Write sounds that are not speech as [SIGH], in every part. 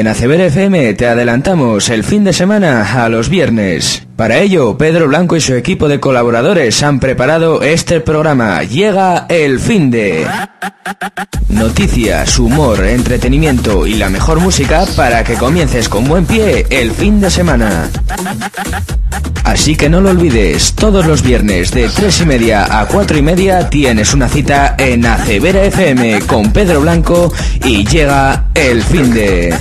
En ACBR FM te adelantamos el fin de semana a los viernes. Para ello, Pedro Blanco y su equipo de colaboradores han preparado este programa. Llega el fin de... Noticias, humor, entretenimiento y la mejor música para que comiences con buen pie el fin de semana. Así que no lo olvides, todos los viernes de 3 y media a 4 y media tienes una cita en Acevera FM con Pedro Blanco y llega el fin de...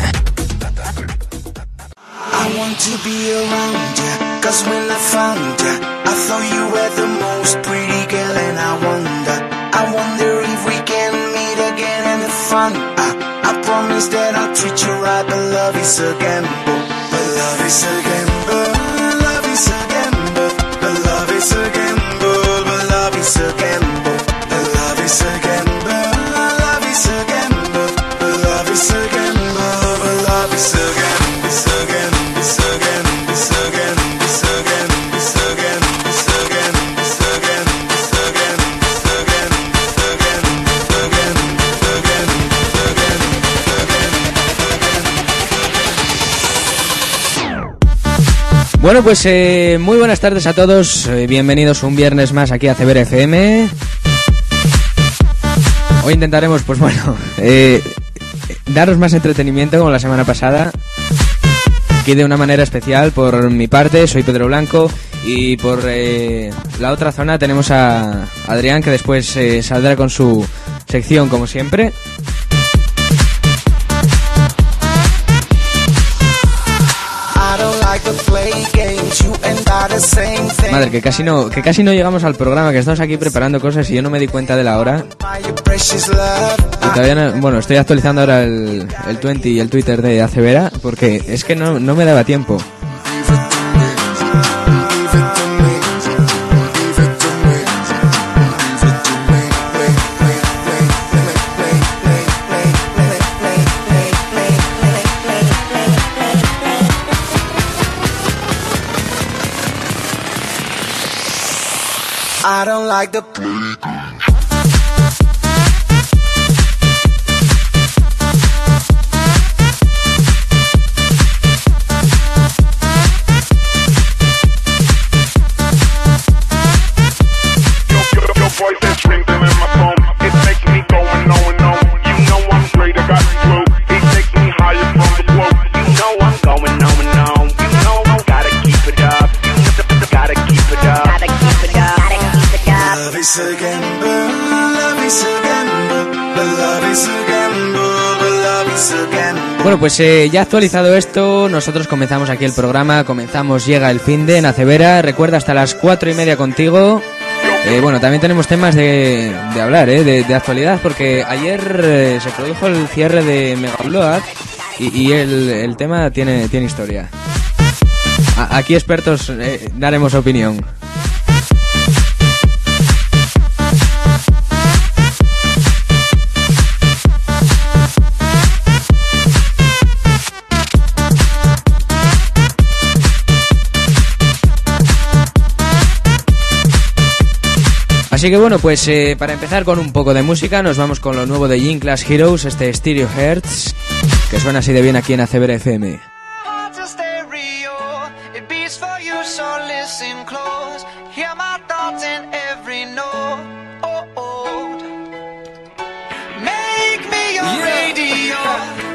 To be around you, cause when I found you, I thought you were the most pretty girl and I wonder, I wonder if we can meet again in the fun. I, I promise that I'll treat you right, but love is a gamble, but love is a gamble, love is a gamble, but love is a gamble, but love is a gamble, but love is a gamble, Bueno, pues eh, muy buenas tardes a todos. Eh, bienvenidos un viernes más aquí a CBR FM. Hoy intentaremos, pues bueno, [LAUGHS] eh, daros más entretenimiento como la semana pasada. Aquí de una manera especial por mi parte, soy Pedro Blanco y por eh, la otra zona tenemos a Adrián que después eh, saldrá con su sección como siempre. Madre, que casi no, que casi no llegamos al programa, que estamos aquí preparando cosas y yo no me di cuenta de la hora. Y todavía no- bueno, estoy actualizando ahora el, el 20 y el Twitter de Acevera porque es que no, no me daba tiempo. I don't like the Pues eh, ya actualizado esto, nosotros comenzamos aquí el programa, comenzamos Llega el fin de Nacevera, recuerda hasta las cuatro y media contigo. Eh, bueno, también tenemos temas de, de hablar, eh, de, actualidad, porque ayer eh, se produjo el cierre de Mega Upload y, y el, el tema tiene, tiene historia. Aquí expertos eh, daremos opinión. Así que bueno, pues eh, para empezar con un poco de música, nos vamos con lo nuevo de Gym Class Heroes, este Stereo Hertz, que suena así de bien aquí en ACBR FM. Oh, oh. Make me your radio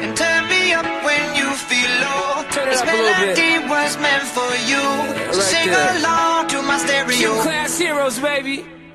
and turn me up when you feel low. this melody was meant for you. So sing along to my stereo. Class heroes, baby.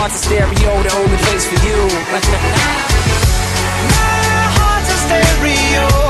heart's a stereo, the only place for you. [LAUGHS] My heart's a stereo.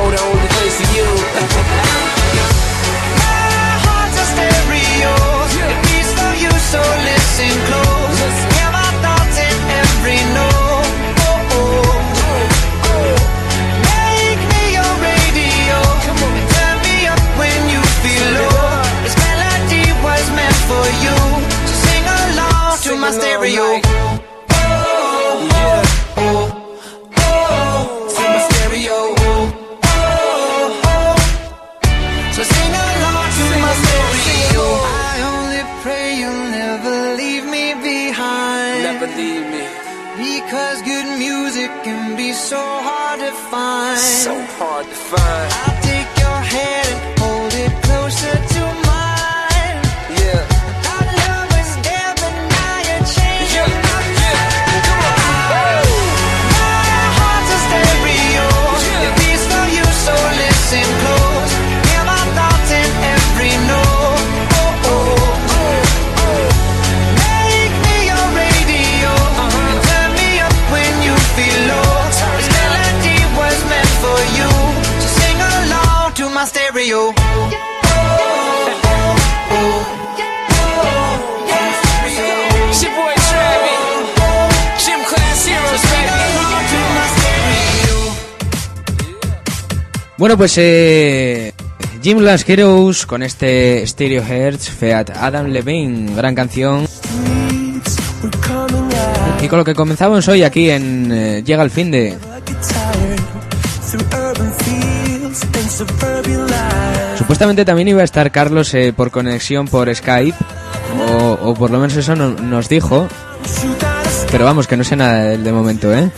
stereo, the only place for you. My heart's a stereo. It beats for you, so listen close. Hard to find. Bueno, pues eh, Jim Glass Heroes con este Stereo Hertz, Feat Adam Levine, gran canción. Y con lo que comenzamos hoy aquí en eh, Llega el fin de... Supuestamente también iba a estar Carlos eh, por conexión por Skype, o, o por lo menos eso no- nos dijo. Pero vamos, que no sé nada de, de momento, ¿eh?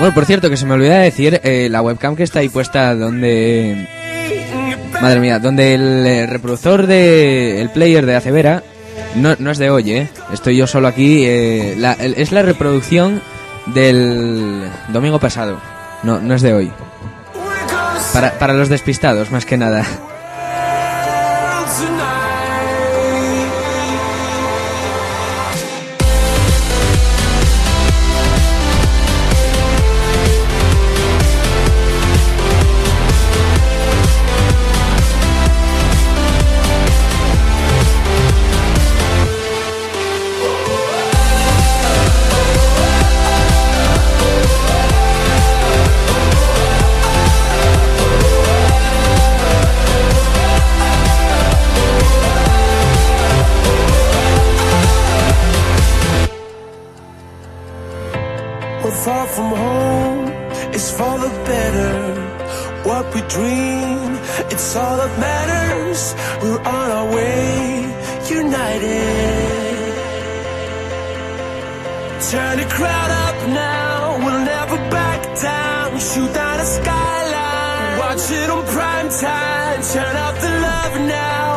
Bueno, por cierto, que se me olvidaba decir, eh, la webcam que está ahí puesta donde... Madre mía, donde el eh, reproductor de... el player de Acevera no, no es de hoy, ¿eh? Estoy yo solo aquí. eh, la- el- es la reproducción del domingo pasado. No, no es de hoy. Para, para los despistados, más que nada. Crowd up now, we'll never back down. Shoot down the skyline, watch it on prime time. Turn up the love now,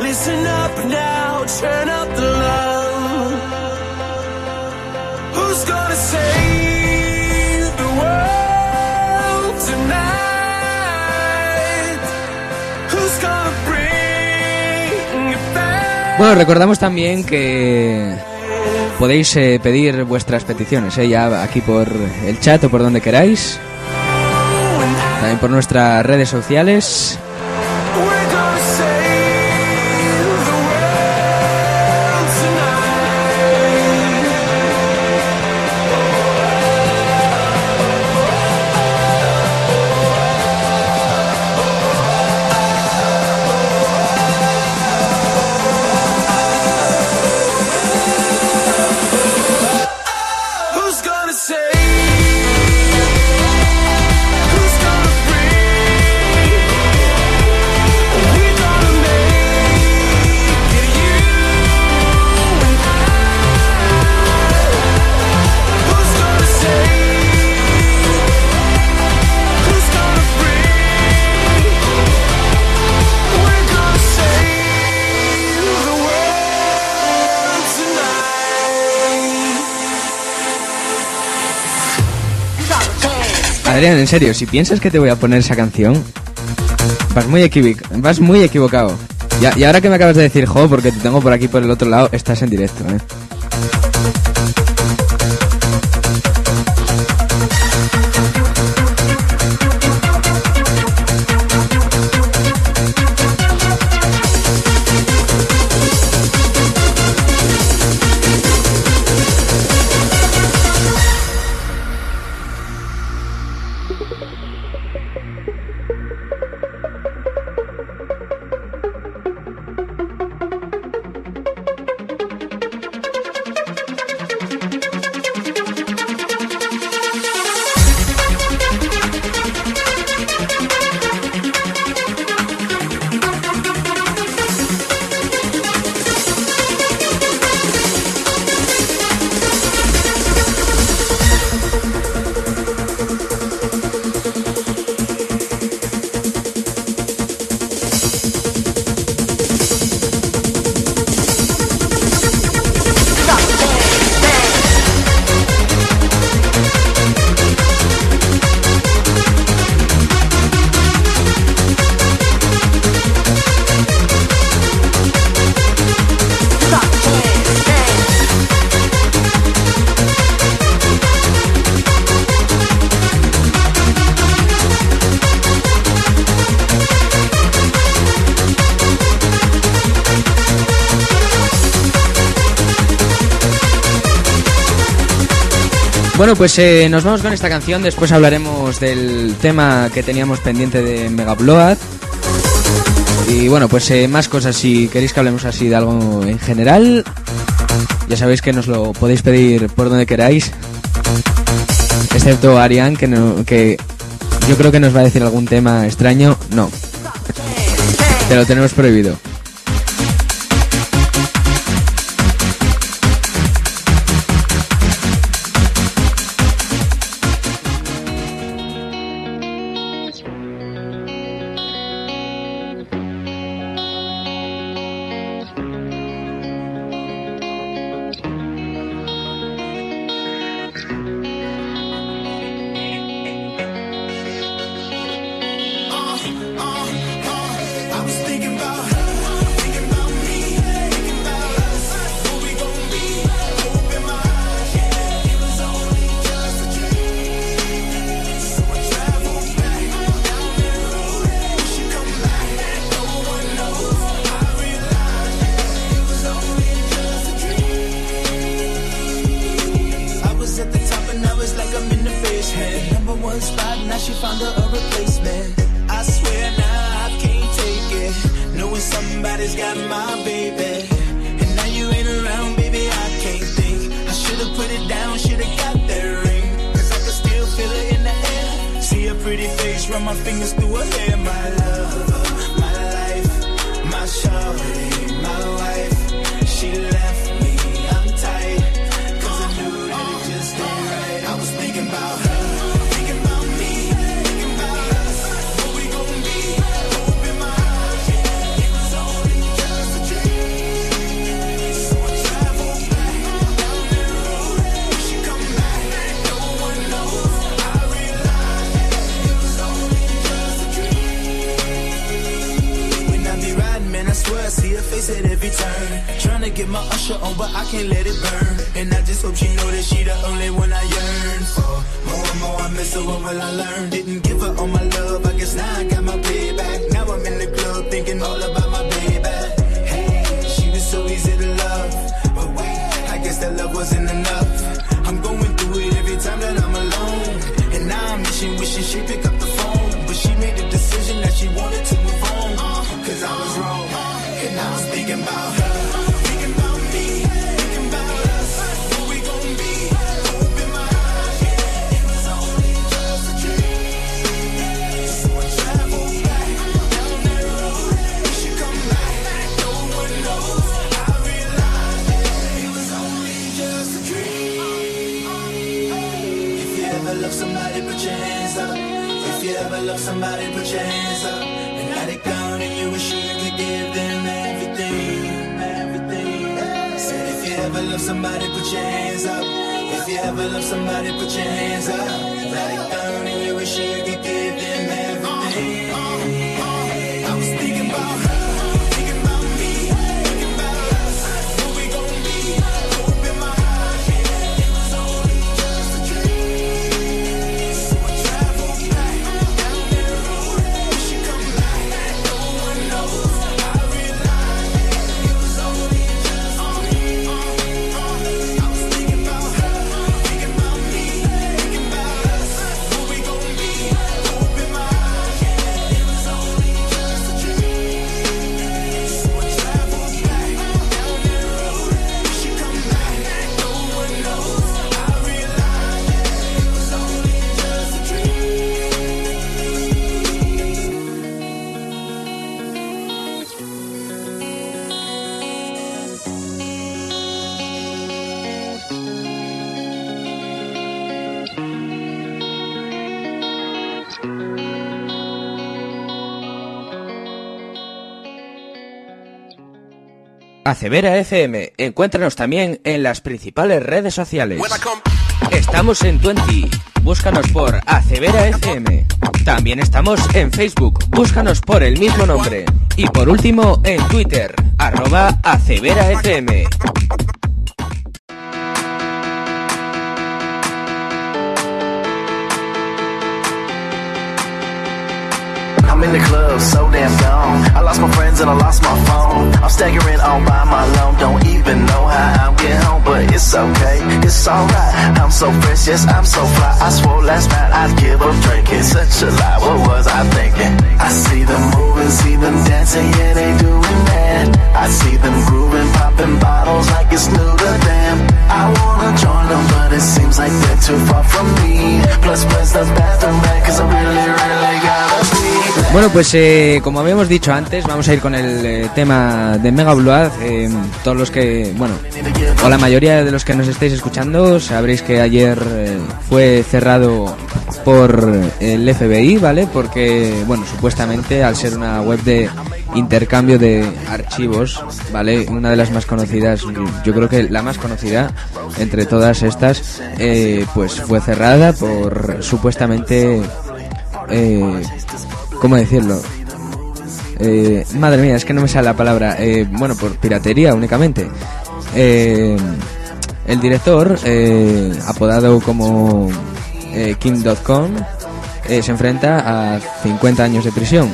listen up now, turn up the love. Who's gonna save the world tonight? Bueno, recordamos también que podéis eh, pedir vuestras peticiones, eh, ya aquí por el chat o por donde queráis. También por nuestras redes sociales. En serio, si piensas que te voy a poner esa canción, vas muy, equivoc- vas muy equivocado. Y, y ahora que me acabas de decir, jo, porque te tengo por aquí por el otro lado, estás en directo, ¿eh? Pues eh, nos vamos con esta canción. Después hablaremos del tema que teníamos pendiente de Mega Blood. Y bueno, pues eh, más cosas. Si queréis que hablemos así de algo en general, ya sabéis que nos lo podéis pedir por donde queráis. Excepto Arián, que, no, que yo creo que nos va a decir algún tema extraño. No. Te lo tenemos prohibido. Run my fingers through her hair. Get my usher on, but I can't let it burn. And I just hope she know that she the only one I yearn for. More and more I miss her, what will I learn? Didn't give her all my love, I guess now I got my payback. Now I'm in the club thinking all about my baby. Hey, she was so easy to love. But wait, I guess that love wasn't enough. I'm going through it every time that I'm alone. And now I'm wishing, wishing she pick up the phone. But she made a decision that she wanted to somebody, put your hands up. And got it down and you wish you could give them everything, everything. Said if you ever love somebody, put your hands up. If you ever love somebody, put your hands up. Let it burn and you wish you could give them everything. Acevera FM. Encuéntranos también en las principales redes sociales. Estamos en Twenty. Búscanos por Acevera FM. También estamos en Facebook. Búscanos por el mismo nombre. Y por último, en Twitter. Arroba Acevera FM. I'm in the club, so damn gone. Lost my friends and I lost my phone. I'm staggering on by my loan. Don't even know how I'm getting home, but it's okay, it's alright. I'm so fresh, yes, I'm so fly. I swore last night I'd give up drinking. Such a lie, what was I thinking? I see them moving, see them dancing, yeah, they doing that. I see them grooving, popping bottles like it's new to them. I wanna join them, but it seems like they're too far from me. Plus, plus the bathroom man, cause I really, really gotta be. Bueno, pues eh, como habíamos dicho antes, vamos a ir con el eh, tema de Mega Blood. Eh, todos los que, bueno, o la mayoría de los que nos estáis escuchando, sabréis que ayer eh, fue cerrado por el FBI, ¿vale? Porque, bueno, supuestamente al ser una web de intercambio de archivos, ¿vale? Una de las más conocidas, yo creo que la más conocida entre todas estas, pues fue cerrada por supuestamente... ¿Cómo decirlo? Eh, madre mía, es que no me sale la palabra. Eh, bueno, por piratería únicamente. Eh, el director, eh, apodado como eh, King.com, se enfrenta a 50 años de prisión.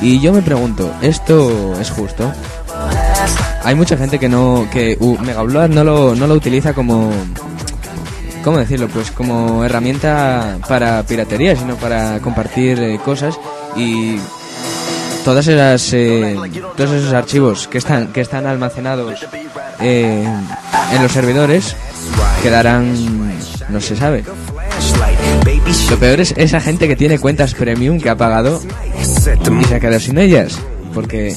Y yo me pregunto, ¿esto es justo? Hay mucha gente que no, que uh, Megablood no lo, no lo utiliza como, ¿cómo decirlo? Pues como herramienta para piratería, sino para compartir cosas y todas esas, eh, todos esos archivos que están, que están almacenados eh, en los servidores quedarán, no se sabe. Lo peor es esa gente que tiene cuentas premium que ha pagado y se ha quedado sin ellas, porque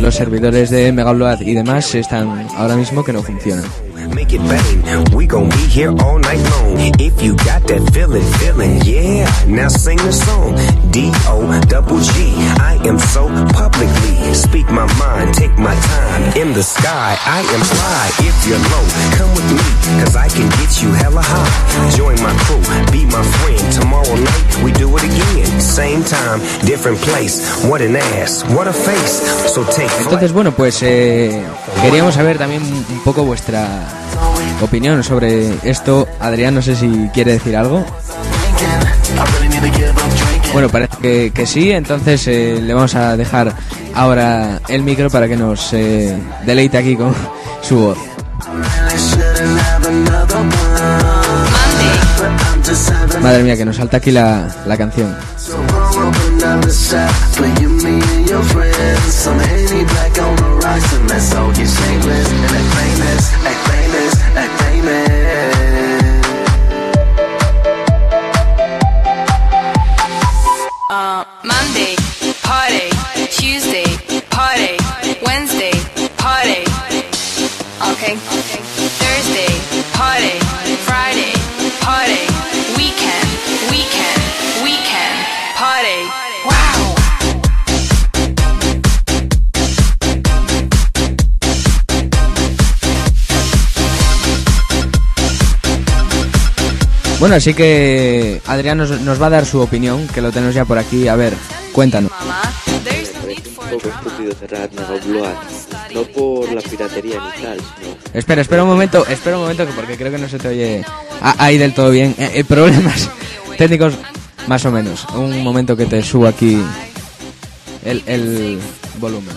los servidores de Megablood y demás están ahora mismo que no funcionan. Make it bang. We gon' be here all night long. If you got that feeling, feeling, yeah. Now sing the song. D O double G. I am so publicly. Speak my mind, take my time. In the sky, I am fly. If you're low, come with me. Cause I can get you hella high. Join my crew, be my friend. Tomorrow night, we do it again. Same time, different place. What an ass, what a face. So take flight. Entonces, bueno, pues eh, queríamos saber también un poco vuestra opinión sobre esto. Adrián, no sé si quiere decir algo. Bueno, parece que, que sí, entonces eh, le vamos a dejar ahora el micro para que nos eh, deleite aquí con su voz. Madre mía, que nos salta aquí la, la canción. Bueno, así que Adrián nos, nos va a dar su opinión, que lo tenemos ya por aquí. A ver, cuéntanos. un poco estúpido cerrar Megabload, no por la piratería ni tal, sino Espera, espera un momento, espera un momento, que porque creo que no se te oye ahí del todo bien. Eh, eh, problemas [LAUGHS] técnicos, más o menos. Un momento que te subo aquí el, el volumen.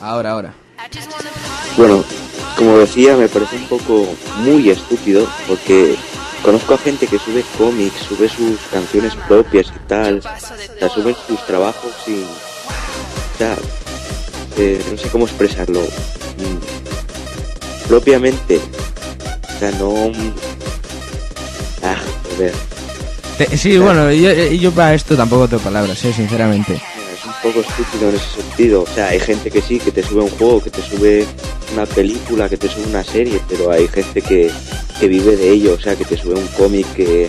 Ahora, ahora. Bueno, como decía, me parece un poco muy estúpido porque conozco a gente que sube cómics, sube sus canciones propias y tal, o sea, sube sus trabajos y... O sea, eh, no sé cómo expresarlo. mm, propiamente. O sea, no... Ah, joder. Te- sí, bueno, yo, eh, yo para esto tampoco tengo palabras, eh, sinceramente. Poco estúpido en ese sentido. O sea, hay gente que sí, que te sube un juego, que te sube una película, que te sube una serie, pero hay gente que, que vive de ello. O sea, que te sube un cómic que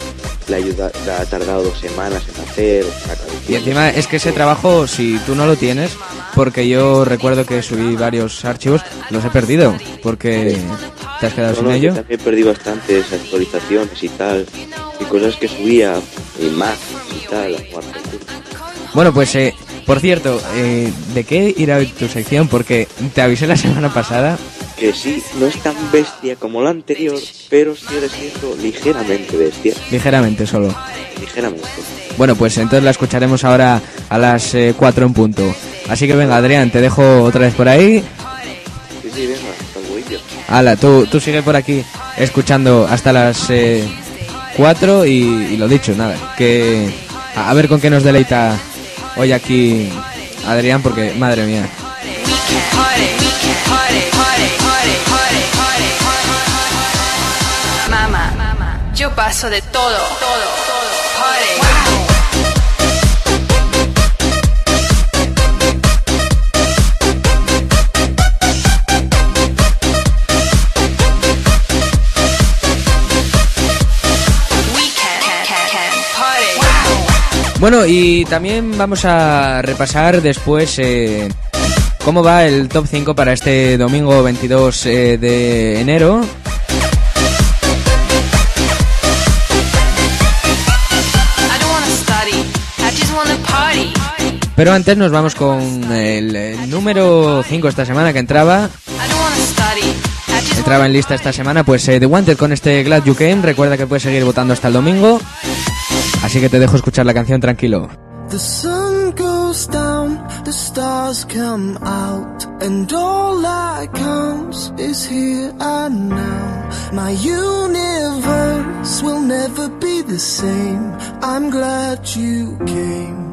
le, ayuda, ha tardado dos semanas en hacer. O sea, Y encima es que ese trabajo, si tú no lo tienes, porque yo recuerdo que subí varios archivos, los he perdido, porque te has quedado No, sin no, ello. también perdí bastantes actualizaciones y tal, y cosas que subía, y más y tal. Bueno, pues, eh, por cierto, eh, ¿de qué irá hoy tu sección? Porque te avisé la semana pasada. Que sí, no es tan bestia como la anterior, pero sigue siendo ligeramente bestia. Ligeramente solo. Ligeramente. Bueno, pues entonces la escucharemos ahora a las 4 en punto. Así que venga, Adrián, te dejo otra vez por ahí. Sí, sí, venga, hasta luego. Ala, tú, tú sigue por aquí escuchando hasta las 4 y, y lo dicho, nada, que a, a ver con qué nos deleita hoy aquí Adrián, porque madre mía. Mamá, yo paso de todo, todo, todo. Bueno, y también vamos a repasar después eh, cómo va el top 5 para este domingo 22 eh, de enero. Pero antes nos vamos con el, eh, número 5 esta semana que entraba. Entraba en lista esta semana, pues The Wanted con este Glad You Came. Recuerda que puedes seguir votando hasta el domingo. Así que te dejo escuchar la canción tranquilo. The sun goes down, the stars come out, and all that counts is here and now. My universe will never be the same. I'm glad you came.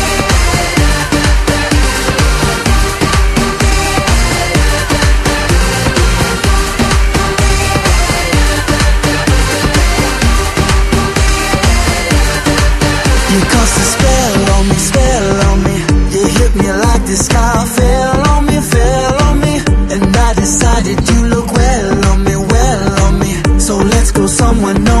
On me, spell on me. You hit me like the sky fell on me, fell on me. And I decided you look well on me, well on me. So let's go somewhere no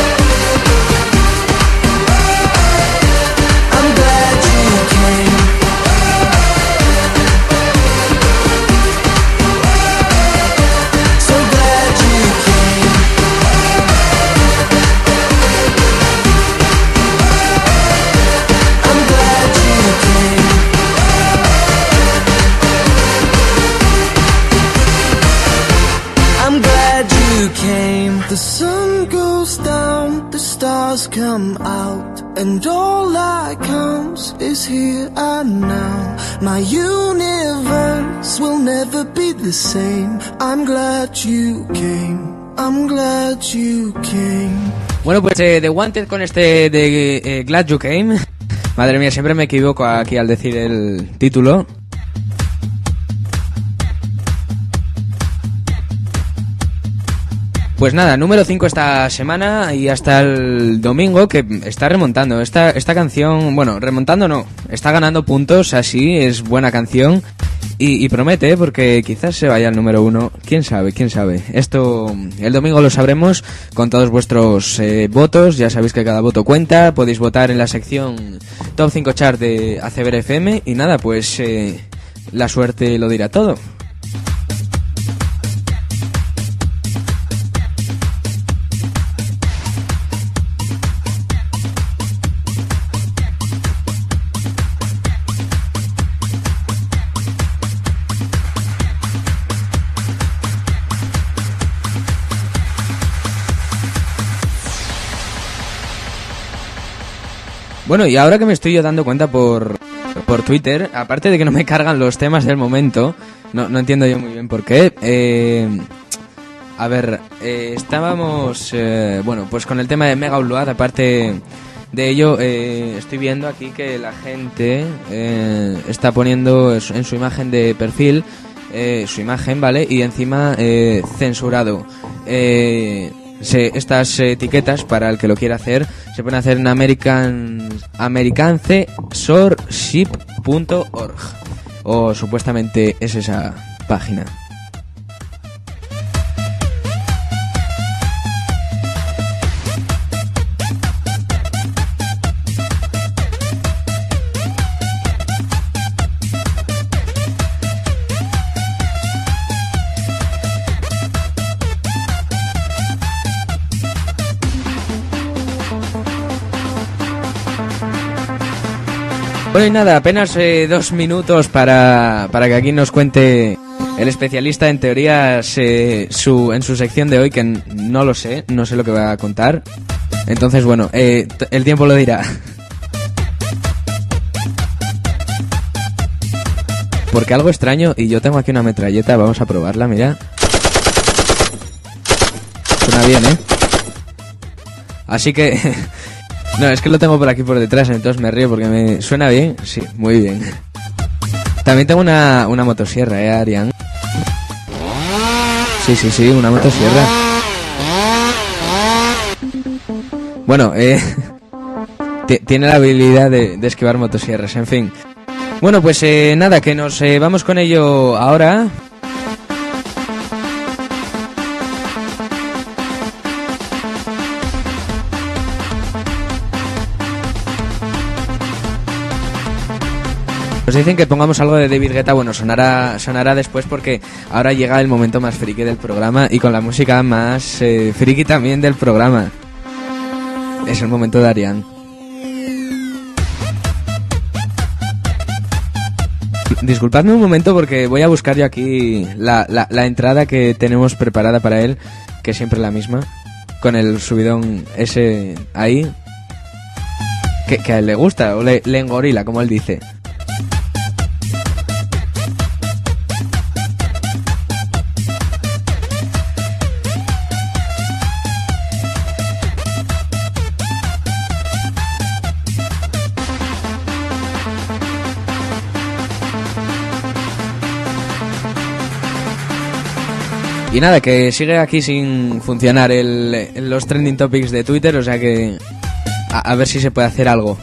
Come out, and all is here. My universe will never be the same. I'm glad you came. I'm glad you came. Bueno, pues eh, The Wanted con este de eh, Glad You Came. [LAUGHS] Madre mía, siempre me equivoco aquí al decir el título. Pues nada, número 5 esta semana y hasta el domingo que está remontando. Esta, esta canción, bueno, remontando no, está ganando puntos, así, es buena canción y, promete, ¿eh? porque quizás se vaya al número 1. ¿Quién sabe? ¿Quién sabe? Esto el domingo lo sabremos con todos vuestros eh, votos. Ya sabéis que cada voto cuenta. Podéis votar en la sección Top 5 Chart de ACBR FM y nada, pues eh, la suerte lo dirá todo. Bueno, y ahora que me estoy yo dando cuenta por, por Twitter, aparte de que no me cargan los temas del momento, no, no entiendo yo muy bien por qué. eh, a ver, eh, estábamos, eh, bueno, pues con el tema de Mega Upload, aparte de ello, eh, estoy viendo aquí que la gente está poniendo en su- en su imagen de perfil su imagen, ¿vale? Y encima censurado. Eh, se- estas etiquetas, para el que lo quiera hacer, se pueden hacer en American. O supuestamente es esa página. Bueno, y nada, apenas eh, dos minutos para, para que aquí nos cuente el especialista en teorías eh, su, en su sección de hoy, que no lo sé, no sé lo que va a contar. Entonces, bueno, eh, el tiempo lo dirá. Porque algo extraño, y yo tengo aquí una metralleta, vamos a probarla, mira. Suena bien, ¿eh? Así que... [LAUGHS] no, es que lo tengo por aquí por detrás, entonces me río porque me... ¿Suena bien? Sí, muy bien. También tengo una, una motosierra, ¿eh, Arián? Sí, sí, sí, una motosierra. Bueno, eh... [LAUGHS] ti- Tiene la habilidad de, de esquivar motosierras, en fin. Bueno, pues eh, nada, que nos eh, vamos con ello ahora. Nos dicen que pongamos algo de David Guetta, bueno, sonará, sonará después porque ahora llega el momento más friki del programa y con la música más eh, friki también del programa. Es el momento de Arián. Disculpadme un momento porque voy a buscar yo aquí la, la, entrada que tenemos preparada para él, que es siempre la misma, con el subidón ese ahí, que, que a él le gusta, o le, le engorila, como él dice. Y nada, que sigue aquí sin funcionar el, los trending topics de Twitter, o sea que a, a ver si se puede hacer algo.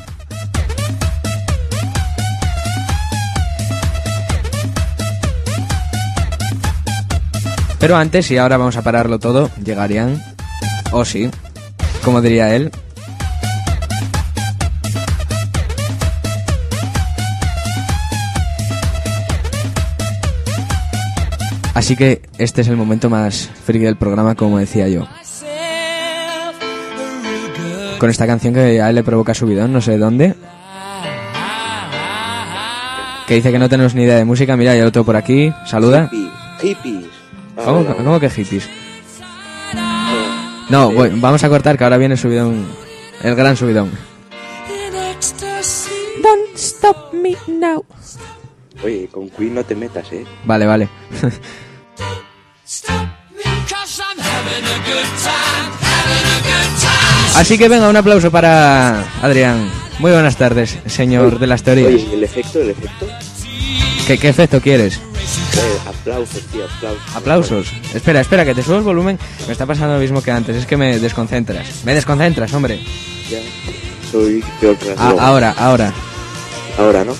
Pero antes, y ahora vamos a pararlo todo, llegarían, o sí, como diría él, Así que este es el momento más friki del programa, como decía yo. Con esta canción que a él le provoca subidón, no sé dónde. Que dice que no tenemos ni idea de música. Mira, hay otro por aquí. Saluda. Hippie, hippies. Ah, ¿Cómo, cómo que hippies? No, bueno, vamos a cortar que ahora viene el subidón. El gran subidón. Don't stop me now. Oye, con Queen no te metas, ¿eh? Vale, vale. [LAUGHS] Así que venga, un aplauso para Adrián. Muy buenas tardes, señor de las teorías. Oye, ¿el efecto, el efecto? ¿Qué, qué efecto quieres? Eh, aplausos, tío, aplausos. Aplausos. Espera, espera, que te subo el volumen. Me está pasando lo mismo que antes. Es que me desconcentras. Me desconcentras, hombre. Ya, soy peor que las Ah, ahora, ahora. Ahora, ¿no?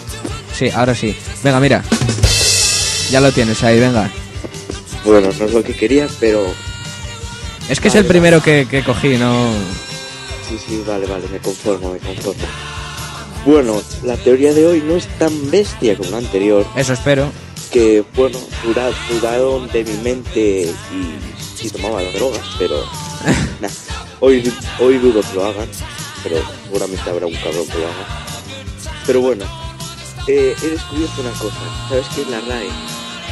Sí, ahora sí. Venga, mira. Ya lo tienes ahí, venga. Bueno, no es lo que quería, pero... Es que es el primero que, que cogí, no... Sí, sí, vale, vale, me conformo, me conformo. Bueno, la teoría de hoy no es tan bestia como la anterior, Eso espero. que, bueno, dura- dudaron de mi mente y si tomaba las drogas, pero... [LAUGHS] nah, hoy, hoy dudo que lo hagan, pero seguramente habrá un cabrón que lo haga. Pero bueno, eh, he descubierto una cosa, ¿sabes qué es la RAE?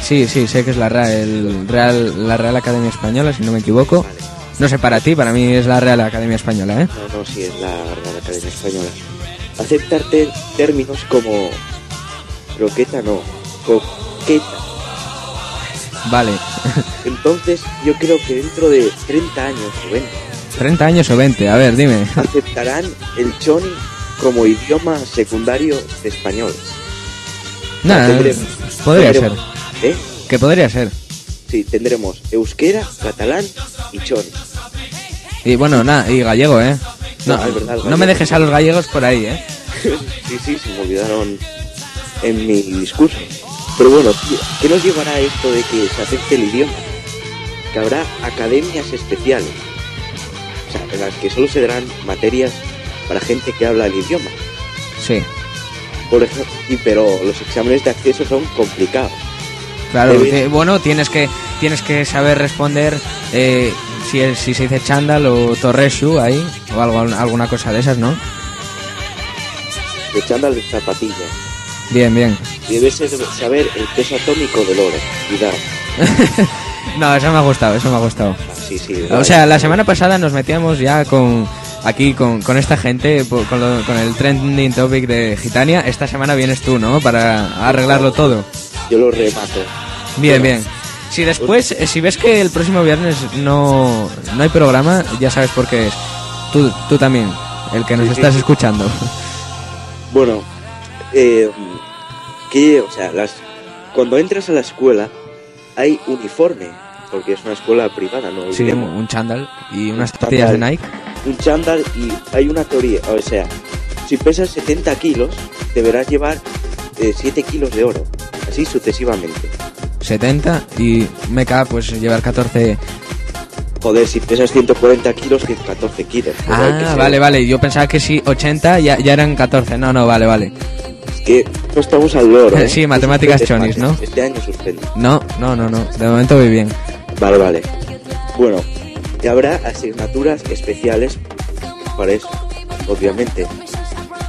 Sí, sí, sé que es la RAE, el Real, la Real Academia Española, si no me equivoco. Vale. No sé para ti, para mí es la Real Academia Española, ¿eh? No, no, sí, es la Real Academia Española. Aceptar te- términos como croqueta, no, coqueta. Vale. Entonces, yo creo que dentro de 30 años o 20, 30 años o 20, a ver, dime. aceptarán el choni como idioma secundario de español. Nada, Tendremos- podría ser. ¿Eh? Que podría ser. Sí, tendremos euskera, catalán y choni. Y bueno, nada, y gallego, ¿eh? No, Ah, es verdad, no me dejes a los gallegos por ahí, ¿eh? [LAUGHS] sí, sí, se me olvidaron en mi discurso. Pero bueno, tío, ¿qué nos llevará a esto de que se acepte el idioma? Que habrá academias especiales. O sea, en las que solo se darán materias para gente que habla el idioma. Sí, Por ejemplo, y, pero los exámenes de acceso son complicados. Claro. Te- bueno, tienes que tienes que saber responder eh, si, es- si se dice chándal o torreshu ahí, o algo, alguna cosa de esas, ¿no? De chándal de zapatilla. Bien, bien. Debes saber el peso atómico del oro. Cuidado. [LAUGHS] No, eso me ha gustado, eso me ha gustado. Ah, sí, sí. O sea, la semana pasada nos metíamos ya con aquí con, con esta gente, con, lo- con el trending topic de Gitania. Esta semana vienes tú, ¿no? Para arreglarlo todo. Yo lo remato. Bien, Bueno. bien. Si después, eh, si ves que el próximo viernes no, no hay programa, ya sabes por qué es. Tú, tú también, el que nos Sí, estás sí. escuchando. Bueno, eh, que, o sea, las, cuando entras a la escuela hay uniforme, porque es una escuela privada, ¿no? Sí, un, un chándal y unas Un zapatillas de. Nike. Un chándal y hay una teoría, o sea, si pesas 70 kilos, deberás llevar 7 kilos de oro, así sucesivamente. 70 y meca pues llevar 14. Joder, si pesas 140 kilos, que 14 kilos. Ah, vale, vale. Yo pensaba que si 80 ya, ya eran 14. No, no, vale, vale. Es que no estamos al loro. [LAUGHS] ¿eh? Sí, matemáticas chonis. ¿no? Este año suspende. No, no, no, no. De momento voy bien. Vale, vale. Bueno, y habrá asignaturas especiales para eso, obviamente.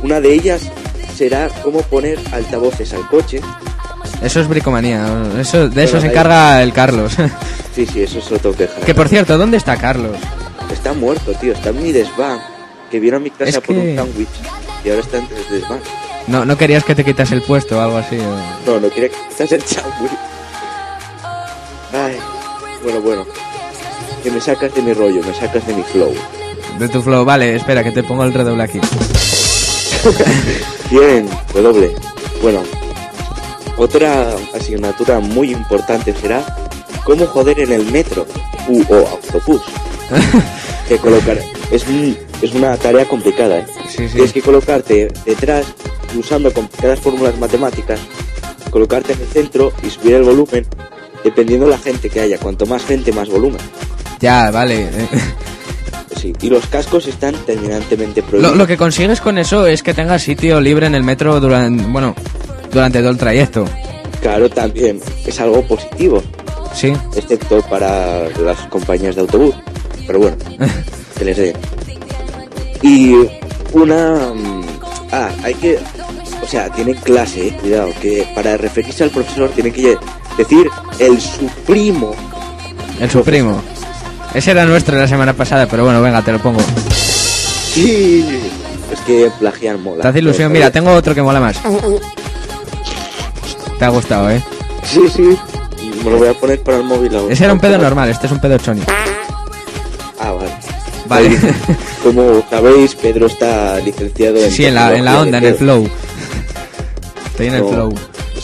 Una de ellas será cómo poner altavoces al coche. Eso es bricomanía. Eso, de Bueno, eso se ahí- encarga el Carlos. [LAUGHS] Sí, sí, eso se lo tengo que por cierto, ¿dónde está Carlos? Está muerto, tío. Está en mi desván. Que vino a mi casa Es por que- un sándwich. Y ahora está en el desván. No, no querías que te quitas el puesto o algo así. o- No, no quiere que estás el sándwich. Ay, bueno, bueno. Que me sacas de mi rollo, me sacas de mi flow. De tu flow. Vale, espera, que te pongo el redoble aquí. [LAUGHS] Bien, doble. Bueno, otra asignatura muy importante será cómo joder en el metro u o autobús. [LAUGHS] que colocar es, es una tarea complicada, ¿eh? Sí, sí. Tienes que colocarte detrás usando complicadas fórmulas matemáticas, colocarte en el centro y subir el volumen dependiendo de la gente que haya. Cuanto más gente, más volumen. Ya, vale. Eh. Sí. Y los cascos están terminantemente prohibidos. lo que consigues con eso es que tengas sitio libre en el metro durante, bueno, durante todo el trayecto. Claro, también es algo positivo, Sí. excepto para las compañías de autobús. Pero bueno, [LAUGHS] que les den. Y una... mm, Ah, hay que... O sea, tienen clase, eh, cuidado, que para referirse al profesor tienen que decir el suprimo. El suprimo. Ese era nuestro la semana pasada, pero bueno, venga, te lo pongo. Sí. Es que plagiar mola. Te hace ilusión. Mira, tengo otro que mola más. Te ha gustado, ¿eh? Sí, sí. Me lo voy a poner para el móvil ahora. Ese era un pedo normal, este es un pedo choni. Ah, vale. Vale. Como sabéis, Pedro está licenciado en... Sí, en la, en la onda, en el flow. Estoy en el flow.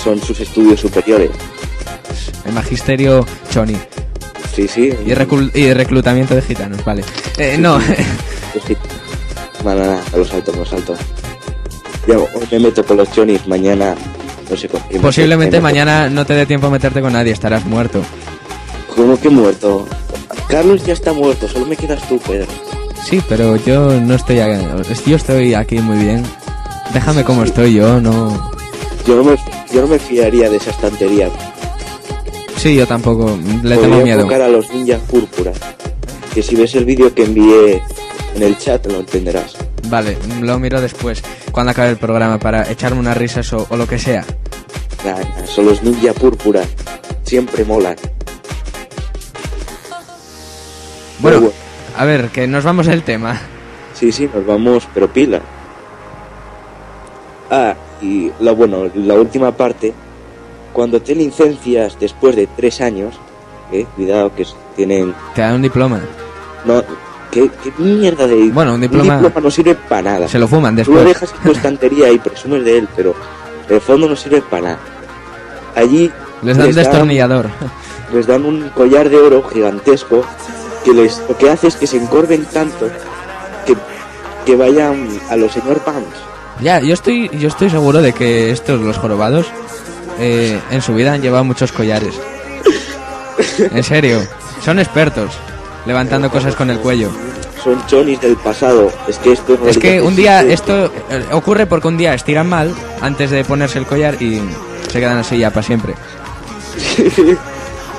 Son sus estudios superiores. El magisterio choni. Sí, sí. Y, y reclutamiento de gitanos, vale. Eh, no, Sí. [LAUGHS] Nada, nada, a lo salto, me lo salto. Ya, hoy me meto con los chonis, mañana no sé con quién. posiblemente meto. mañana no te dé tiempo a meterte con nadie, estarás muerto. ¿Cómo que muerto? Carlos ya está muerto, solo me quedas tú, Pedro. Sí, pero yo no estoy aquí. Yo estoy aquí muy bien. Déjame como estoy yo, no. Yo no me, yo no me fiaría de esa estantería. Sí, yo tampoco. Le tengo miedo. enfocar a los ninjas púrpura. Que si ves el vídeo que envié en el chat lo entenderás. Vale, lo miro después, cuando acabe el programa, para echarme unas risas o, o lo que sea. Nah, nah, son los ninja púrpura. Siempre molan. Bueno, a ver, que nos vamos del tema. Sí, sí, nos vamos, pero pila. Ah, y la, bueno, la última parte, cuando te licencias después de tres años, eh, cuidado que tienen... Te dan un diploma. No, ¿qué, qué mierda de... Bueno, un diploma- no sirve para nada. Se lo fuman Tú lo después. dejas en tu estantería y presumes de él, pero de fondo no sirve para nada. Allí Les dan un destornillador. les dan un collar de oro gigantesco que les lo que hace es que se encorven tanto que, que vayan a los señor Pams. Ya, yo estoy, yo estoy seguro de que estos, los jorobados, eh, en su vida han llevado muchos collares. En serio, son expertos levantando cosas con el cuello. Son chonis del pasado. Es que esto Es que un día esto eh, ocurre porque un día estiran mal antes de ponerse el collar y se quedan así ya para siempre. [LAUGHS]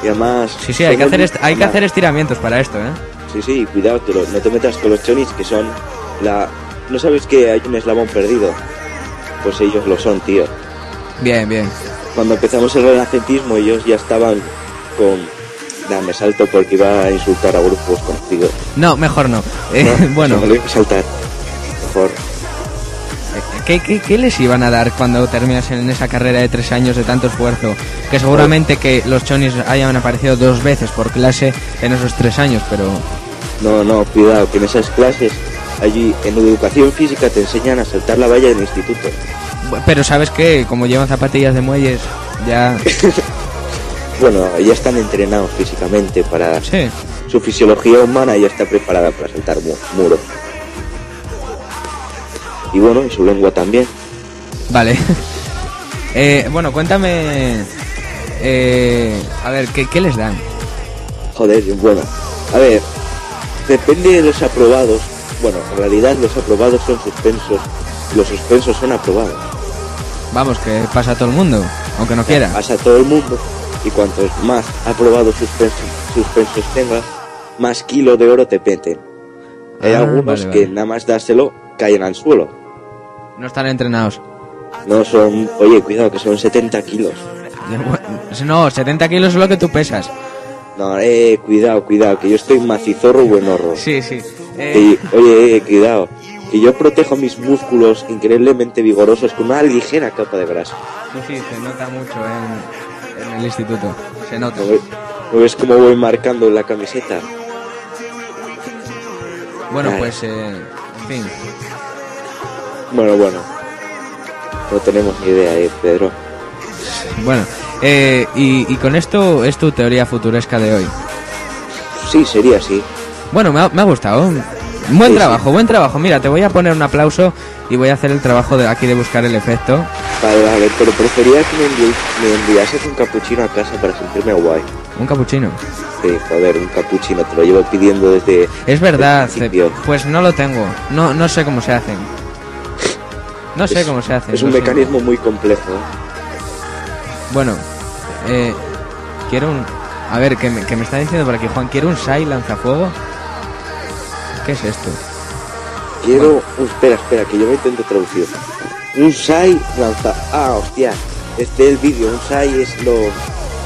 y además. Sí, sí, hay que hacer est- hay que hacer estiramientos para esto, ¿eh? Sí, sí, cuidado, lo- no te metas con los chonis que son la. ¿No sabes que hay un eslabón perdido? Pues ellos lo son, tío. Bien, bien. Cuando empezamos el renacentismo, ellos ya estaban con. Nah, me salto porque iba a insultar a grupos conocidos. No, mejor no. Eh, No, [LAUGHS] bueno, no, lo iba a saltar. Mejor. ¿qué, qué, qué les iban a dar cuando terminas en esa carrera de tres años de tanto esfuerzo? Que seguramente que los chonis hayan aparecido dos veces por clase en esos tres años, pero No, no, cuidado, que en esas clases, allí en educación física te enseñan a saltar la valla del instituto. pero sabes que como llevan zapatillas de muelles, ya [LAUGHS] Bueno, ya están entrenados físicamente para... Sí. Su fisiología humana ya está preparada para saltar mu- muro. Y bueno, y su lengua también. Vale. [LAUGHS] Eh, bueno, cuéntame. eh, a ver, ¿qué, qué les dan? Joder, bueno. A ver, depende de los aprobados. Bueno, en realidad los aprobados son suspensos. Los suspensos son aprobados. Vamos, que pasa a todo el mundo, aunque no quiera. Pasa a todo el mundo. Y cuantos más aprobados suspensos, suspensos tengas, más kilo de oro te peten. Hay Ah, algunos vale, que vale. nada más dárselo caen al suelo. No están entrenados. No son, oye, cuidado, que son 70 kilos. No, 70 kilos es lo que tú pesas. No, eh, cuidado, cuidado, que yo estoy macizorro buenorro. Sí, sí. Que- oye, eh, cuidado, que yo protejo mis músculos increíblemente vigorosos con una ligera capa de grasa. Sí, sí, se nota mucho en, en el instituto. Se nota. ¿No ves, no ves cómo voy marcando en la camiseta? Bueno, Ay. pues, eh, en fin. Bueno, bueno. No tenemos ni idea, eh, Pedro. Bueno, eh, y, y con esto es tu teoría futuresca de hoy. Sí, sería así. Bueno, me ha, me ha gustado. Buen Sí, trabajo, buen trabajo. Mira, te voy a poner un aplauso y voy a hacer el trabajo de aquí de buscar el efecto. Vale, vale, pero prefería que me, envi- me enviases un capuchino a casa para sentirme guay. Un capuchino. Sí, joder, un capuchino, te lo llevo pidiendo desde... Es verdad, principio. pues no lo tengo. No, no sé cómo se hacen. No sé Es- cómo se hacen. Es un mecanismo muy complejo. Bueno, eh, quiero un... A ver, que me, que me está diciendo por aquí Juan, ¿quiero un SAI lanzafuego? ¿Qué es esto? Quiero... uh, espera, espera, que yo lo intento traducir. Un Sai lanza... Ah, hostia. Este el vídeo, un Sai es lo...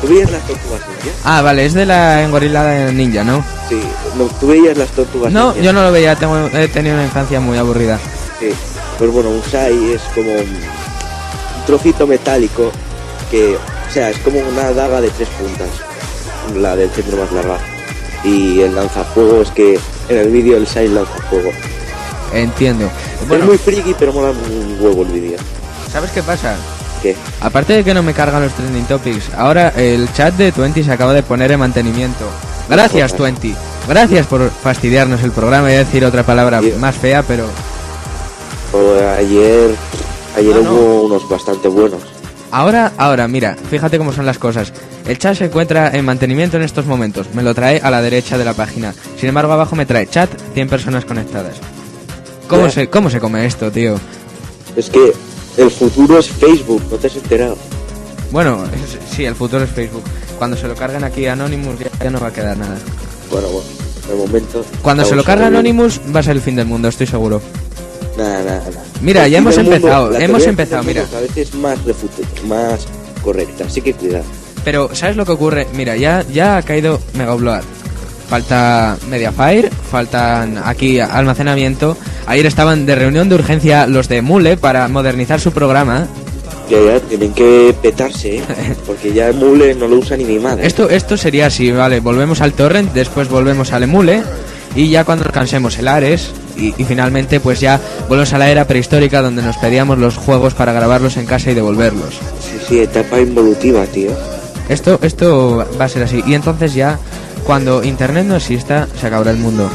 ¿Tú veías las tortugas ninja? Ah, vale, es de la engorilada ninja, ¿no? Sí, no, tú veías las tortugas No, ninja? yo no lo veía, tengo, he tenido una infancia muy aburrida. Sí, pues bueno, un Sai es como un, un trocito metálico que, o sea, es como una daga de tres puntas, la del centro más larga. Y el lanzafuego es que en el vídeo el Sai lanza fuego. Entiendo. es muy friki, pero mola un huevo el vídeo. ¿sabes qué pasa? ¿Qué? Aparte de que no me cargan los trending topics, ahora el chat de Twenty se acaba de poner en mantenimiento. Gracias, Twenty. Gracias por fastidiarnos el programa. Voy a decir otra palabra más fea, pero ayer, ayer no. hubo unos bastante buenos. Ahora, ahora, mira, fíjate cómo son las cosas. El chat se encuentra en mantenimiento en estos momentos. Me lo trae a la derecha de la página. Sin embargo, abajo me trae chat 100 personas conectadas. ¿Cómo se, cómo se come esto, tío? Es que el futuro es Facebook, ¿no te has enterado? Bueno, es- sí, el futuro es Facebook. Cuando se lo carguen aquí a Anonymous ya, no va a quedar nada. Bueno, bueno, de momento... Cuando se lo sobreviviendo. Anonymous va a ser el fin del mundo, estoy seguro. Nada, nada, nada. Mira, ya hemos mundo- empezado, hemos empezado, mira. A veces más más correcta, así que cuidado. Pero, ¿sabes lo que ocurre? Mira, ya, ya ha caído Mega Upload. Falta Mediafire, faltan aquí almacenamiento. Ayer estaban de reunión de urgencia los de Mule para modernizar su programa. Ya, ya, tienen que petarse, ¿eh? [LAUGHS] porque ya Mule no lo usa ni mi madre. Esto, esto sería así, vale, volvemos al torrent, después volvemos al Emule y ya cuando nos cansemos el Ares y, y finalmente pues ya volvemos a la era prehistórica donde nos pedíamos los juegos para grabarlos en casa y devolverlos. Sí, sí, etapa involutiva, tío. Esto, esto va a ser así. Y entonces ya, cuando internet no exista, se acabará el mundo.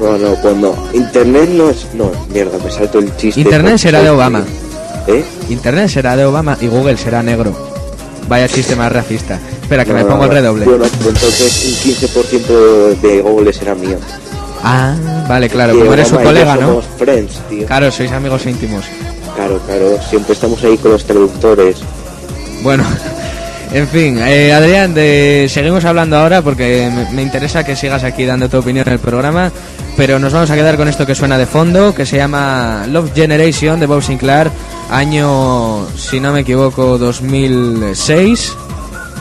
No, no, cuando Internet no es... No, mierda, me salto el chiste. Internet será de Obama. ¿Eh? Internet será de Obama y Google será negro. Vaya chiste más racista. Espera, que No, me no, pongo el no. redoble. Bueno, pues entonces un 15% de Google será mío. Ah, vale, claro, como eres su colega, ¿no? Somos friends, tío. Claro, sois amigos íntimos. Claro, claro, siempre estamos ahí con los traductores. Bueno, [LAUGHS] en fin, eh, Adrián, de... seguimos hablando ahora porque me, me interesa que sigas aquí dando tu opinión en el programa, pero nos vamos a quedar con esto que suena de fondo, que se llama Love Generation de Bob Sinclair, año, si no me equivoco, 2006,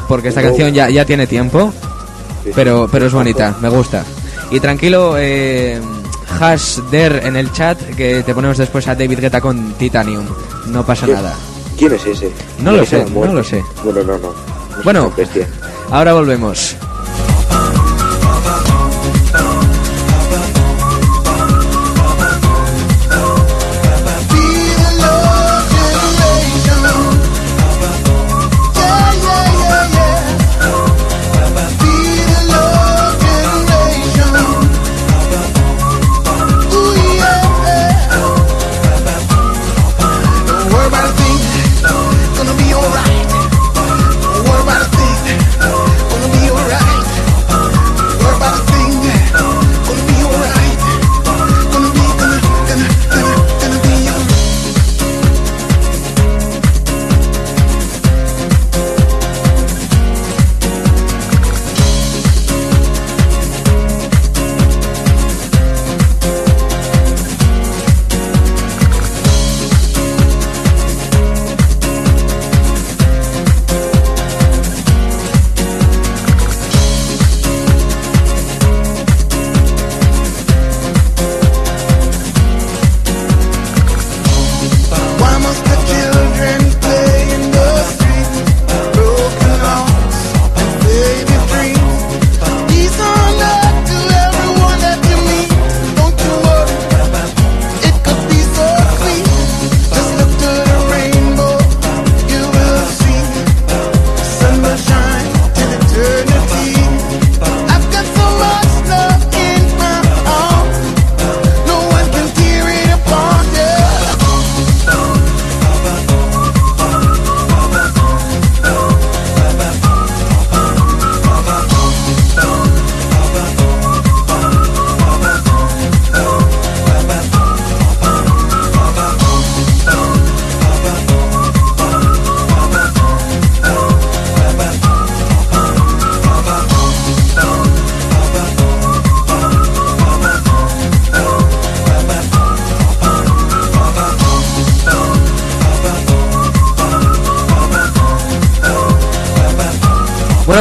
porque esta canción ya, ya tiene tiempo, pero, pero es bonita, me gusta. Y tranquilo, eh, hash der en el chat que te ponemos después a David Guetta con Titanium, no pasa nada. ¿Quién es ese? No lo ¿Ese sé, no lo sé. Bueno, no, no. no Bueno. Ahora volvemos.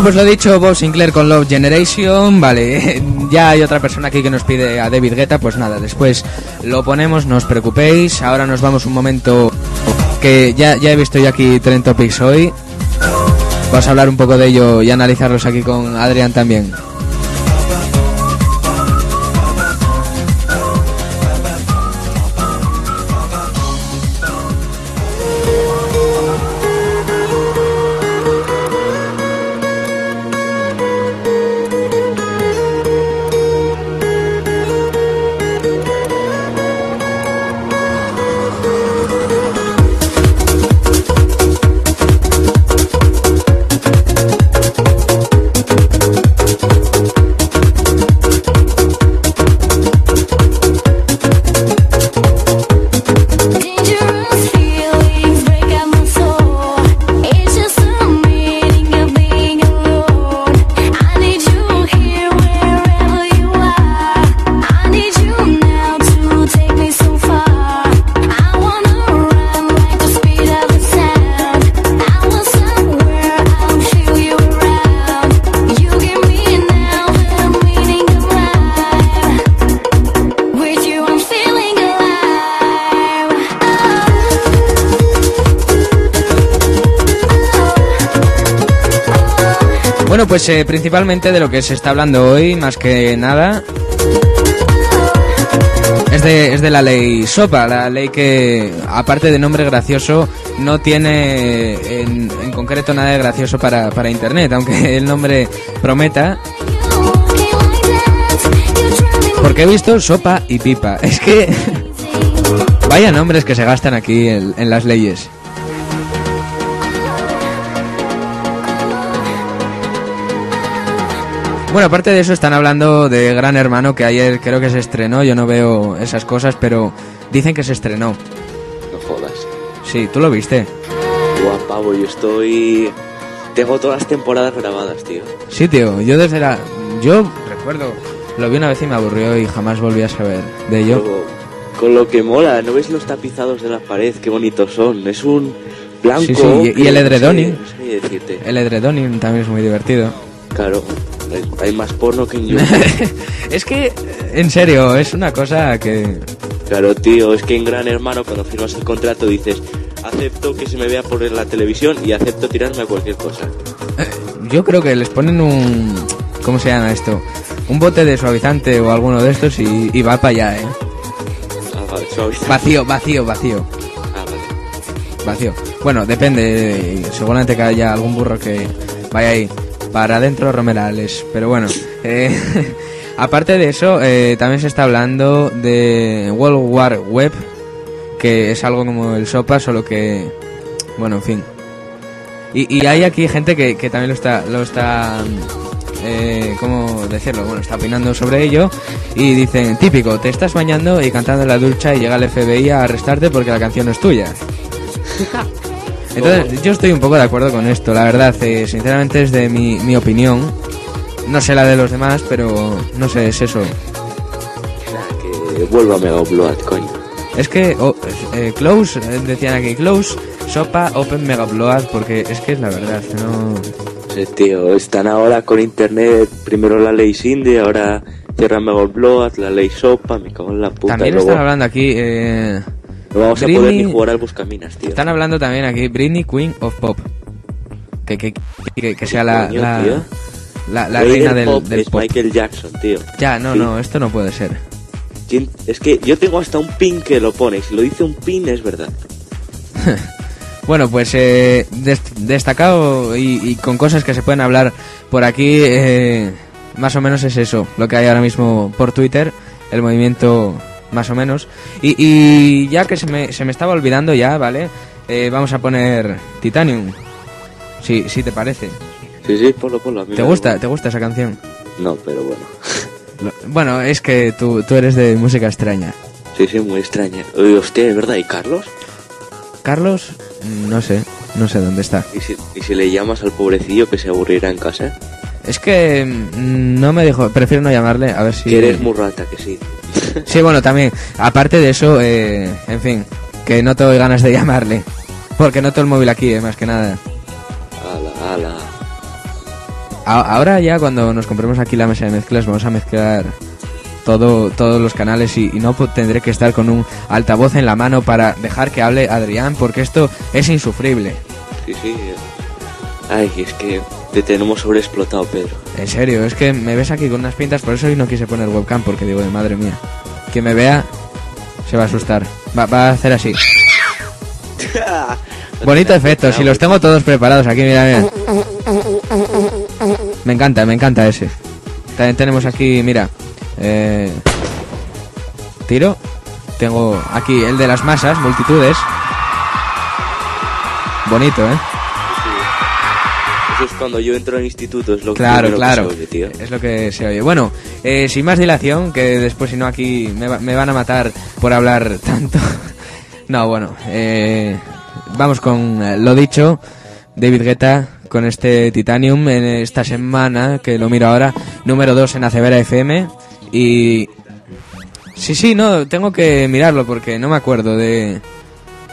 Pues lo dicho, Bob Sinclair con Love Generation. Vale, [LAUGHS] ya hay otra persona aquí que nos pide a David Guetta. Pues nada, después lo ponemos, no os preocupéis. Ahora nos vamos un momento que ya, ya he visto yo aquí Trend Topics hoy. Vamos a hablar un poco de ello y analizarlos aquí con Adrián también. Principalmente de lo que se está hablando hoy, más que nada, es de, es de la ley SOPA, la ley que, aparte de nombre gracioso, no tiene en, concreto nada de gracioso para, para Internet, aunque [LAUGHS] el nombre prometa. Porque he visto sopa y pipa. [LAUGHS] Es que... [LAUGHS] Vaya nombres que se gastan aquí en las leyes. Bueno, aparte de eso están hablando de Gran Hermano que ayer creo que se estrenó, yo no veo esas cosas, pero dicen que se estrenó. No jodas. Sí, ¿tú lo viste? Guau, pavo, yo estoy... Tengo todas las temporadas grabadas, tío. Sí, tío, yo desde la... Yo recuerdo, lo vi una vez y me aburrió y jamás volví a saber de ello. Luego, con lo que mola, ¿no ves los tapizados de la pared? Qué bonitos son. Es un blanco... Sí, sí, y- el no sé- edredoni. No sé qué decirte. El edredoning también es muy divertido. Claro, hay, hay más porno que en YouTube. [LAUGHS] Es que, en serio, es una cosa que... Claro, tío, es que en Gran Hermano cuando firmas el contrato dices acepto que se me vea por la televisión y acepto tirarme a cualquier cosa. Yo creo que les ponen un... ¿Cómo se llama esto? Un bote de suavizante o alguno de estos y, y va para allá, ¿eh? Ah, vale. Vacío, vacío, vacío. Ah, vale. Vacío. Bueno, depende. Seguramente que haya algún burro que vaya ahí. Para adentro Romerales. Pero bueno. eh, [LAUGHS] aparte de eso, eh, también se está hablando de World War Web. Que es algo como el SOPA, solo que... Bueno, en fin. Y, hay aquí gente que, que también lo está... Lo está eh, ¿Cómo decirlo? Bueno, está opinando sobre ello. Y dicen, típico, te estás bañando y cantando en la ducha y llega el FBI a arrestarte porque la canción no es tuya. [LAUGHS] Entonces, yo estoy un poco de acuerdo con esto, la verdad, eh, sinceramente es de mi, mi opinión. No sé la de los demás, pero no sé, es eso. Que vuelva a Mega Upload, coño. Es que, oh, eh, Close, eh, decían aquí, Close, Sopa, Open Mega Upload, porque es que es la verdad, no... Sí, tío, están ahora con internet, primero la ley Cindy, ahora cierran Mega Upload, la ley Sopa, me cago en la puta. También luego están hablando aquí, eh, no vamos a poder ni jugar al Buscaminas, tío. están hablando también aquí, Britney Queen of Pop. Que, que, que, que sea la, Coño, la, tío. la, la Rey reina del pop del es pop. Michael Jackson, tío. Ya, no, Sí. no, esto no puede ser. ¿Quién- Es que yo tengo hasta un pin que lo pone, si lo dice un pin es verdad. [LAUGHS] Bueno, pues eh, des- destacado y, y con cosas que se pueden hablar por aquí, eh, más o menos es eso, lo que hay ahora mismo por Twitter, el movimiento más o menos. Y, y ya que se me, se me estaba olvidando ya, ¿vale? Eh, vamos a poner Titanium, si, si te parece. Sí, sí, ponlo, ponlo. ¿Te gusta, ¿Te gusta esa canción? No, pero bueno. [LAUGHS] Bueno, es que tú, tú eres de música extraña. Sí, sí, muy extraña. Oye, hostia, ¿es verdad? ¿Y Carlos? Carlos, mm, no sé, no sé dónde está. ¿Y si, y si le llamas al pobrecillo que se aburrirá en casa? Es que mm, no me dijo, prefiero no llamarle, a ver si... Que eres muy rata, que sí. [LAUGHS] Sí, bueno, también, aparte de eso, eh, en fin, que no te doy ganas de llamarle. Porque noto el móvil aquí, eh, más que nada. Ala, ala. a- ahora ya cuando nos compremos aquí la mesa de mezclas vamos a mezclar todo, todos los canales y, y no tendré que estar con un altavoz en la mano para dejar que hable Adrián porque esto es insufrible. Sí, sí. Ay, es que te tenemos sobreexplotado, Pedro. En serio, es que me ves aquí con unas pintas, por eso hoy no quise poner webcam porque digo, de madre mía, que me vea se va a asustar. Va, va a hacer así. [LAUGHS] Bonito efecto, si los tengo todos preparados aquí, mira, mira. Me encanta, me encanta ese. También tenemos aquí, mira, eh, tiro. Tengo aquí el de las masas, multitudes. Bonito, ¿eh? Eso es cuando yo entro al instituto, es lo que Claro, que claro. se oye, tío. Es lo que se oye. Bueno, eh, sin más dilación, que después si no aquí me, va- me van a matar por hablar [LAUGHS] tanto. no, bueno, eh, vamos con eh, lo dicho. David Guetta con este Titanium en esta semana, que lo miro ahora, número 2 en Acevera FM. Y... Sí, sí, no, tengo que mirarlo porque no me acuerdo de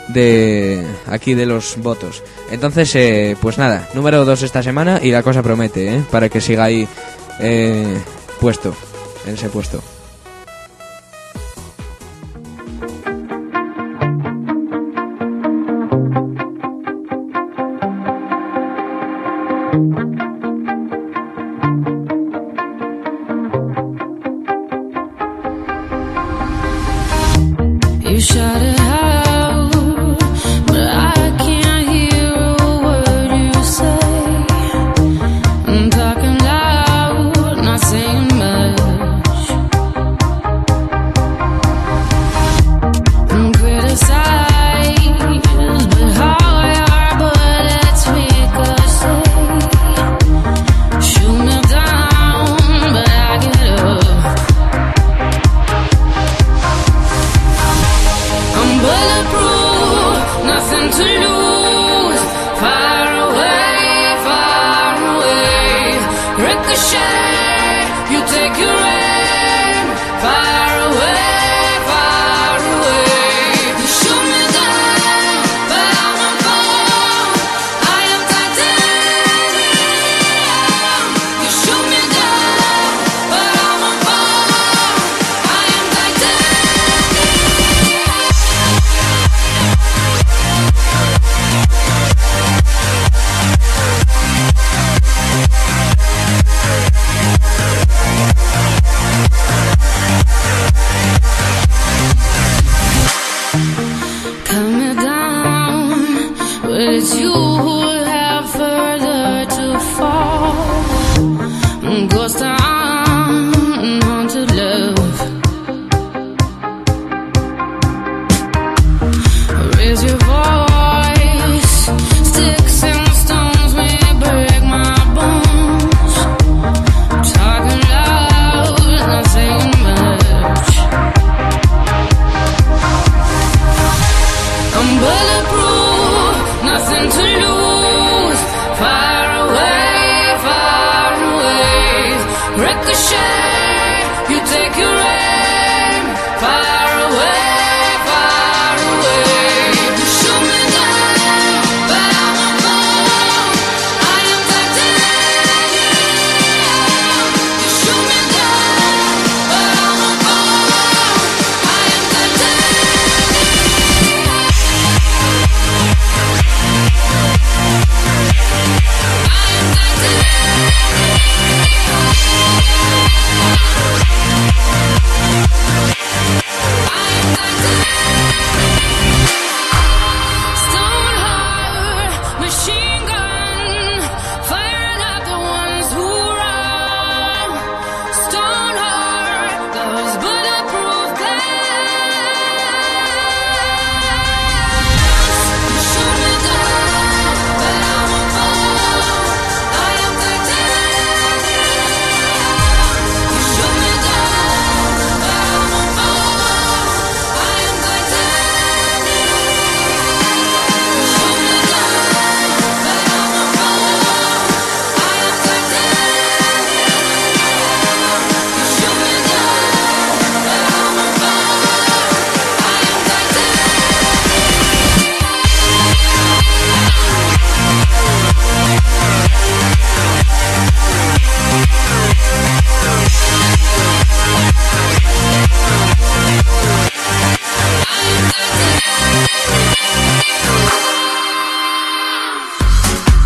de aquí de los votos. Entonces, eh, pues nada, número 2 esta semana y la cosa promete, ¿eh? Para que siga ahí eh, puesto, en ese puesto.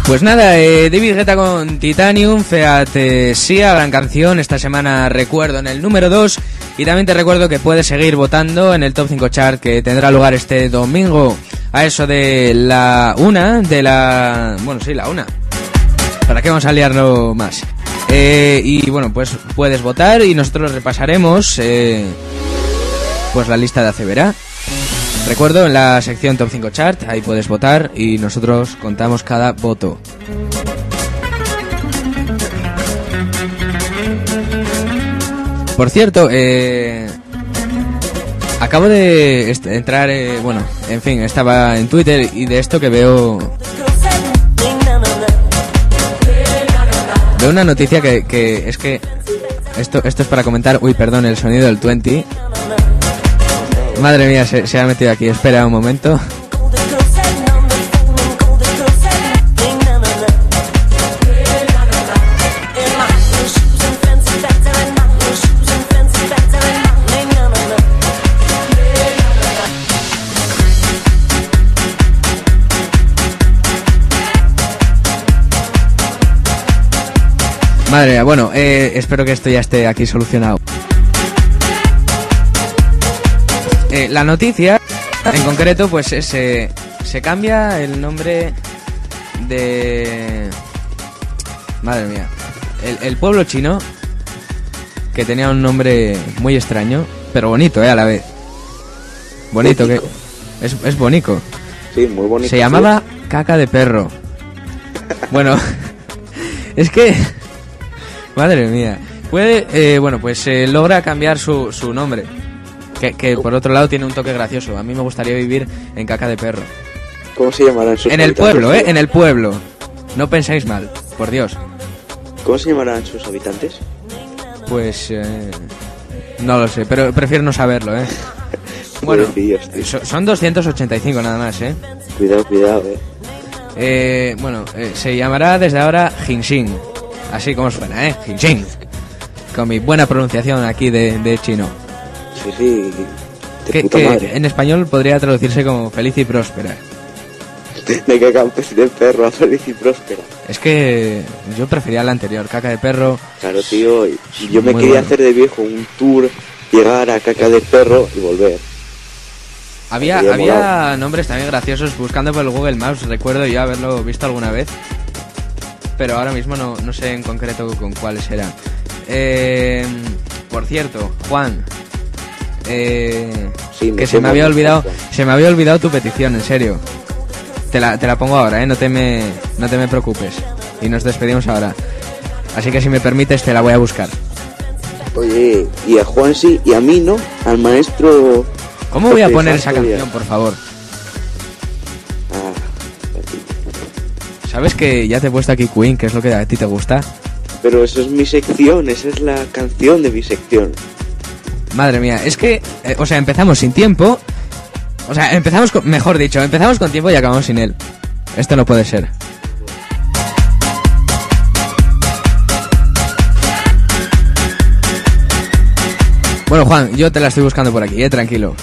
Pues nada, eh, David Guetta con Titanium, Feat eh, Sia, gran canción. Esta semana recuerdo en el número 2. Y también te recuerdo que puedes seguir votando en el Top 5 Chart que tendrá lugar este domingo a eso de la una, de la... Bueno, sí, la una. ¿Para qué vamos a liarlo más? Eh, y bueno, pues puedes votar y nosotros repasaremos eh, pues la lista de Acevera. Recuerdo en la sección Top 5 Chart, ahí puedes votar y nosotros contamos cada voto. Por cierto, eh, acabo de entrar, eh, bueno, en fin, estaba en Twitter y de esto que veo... Veo una noticia que, que es que... Esto, esto es para comentar... Uy, perdón, el sonido del 20. Madre mía, se, ha metido aquí. Espera un momento. Madre mía, bueno, eh, espero que esto ya esté aquí solucionado. Eh, la noticia, en concreto, pues es, eh, se cambia el nombre de... Madre mía. El, el pueblo chino, que tenía un nombre muy extraño, pero bonito, eh, a la vez. Bonito, que... Es, es bonito. Sí, muy bonito. Se llamaba Caca de Perro. Bueno, [LAUGHS] es que... Madre mía. Puede, eh, bueno, pues eh, logra cambiar su, su nombre. Que, que por otro lado tiene un toque gracioso. A mí me gustaría vivir en Caca de Perro. ¿Cómo se llamarán sus En el pueblo, ¿eh? En el pueblo. No pensáis mal, por Dios. ¿Cómo se llamarán sus habitantes? Pues... eh, no lo sé, pero prefiero no saberlo, ¿eh? [LAUGHS] Bueno, so- son 285 nada más, ¿eh? Cuidado, cuidado, eh. Eh, bueno, eh, se llamará desde ahora Jinshin. Así como suena, ¿eh? Jinshin. Con mi buena pronunciación aquí de, de chino. Sí, sí. De Que, puta que madre. en español podría traducirse como feliz y próspera. De campes de perro a [LAUGHS] feliz y próspera. Es que yo prefería la anterior, caca de perro. Claro, tío. yo me quería bueno. hacer de viejo un tour, llegar a caca de perro y volver. Había, había nombres también graciosos buscando por el Google Maps. Recuerdo yo haberlo visto alguna vez. Pero ahora mismo no, no sé en concreto con cuáles eran. Eh, por cierto, Juan. Eh, Sí, que se me había olvidado se me había olvidado tu petición en serio. Te la, te la pongo ahora eh no te me no te me preocupes. Y nos despedimos ahora. Así que si me permites te la voy a buscar. Oye, y a Juan sí, y a mí no, al maestro. cómo voy a poner esa canción por favor Ah, sabes que ya te he puesto aquí Queen que es lo que a ti te gusta pero eso es mi sección, esa es la canción de mi sección. Madre mía, es que, eh, o sea, empezamos sin tiempo. O sea, empezamos con, mejor dicho, empezamos con tiempo y acabamos sin él. Esto no puede ser. Bueno, Juan, yo te la estoy buscando por aquí, eh, tranquilo.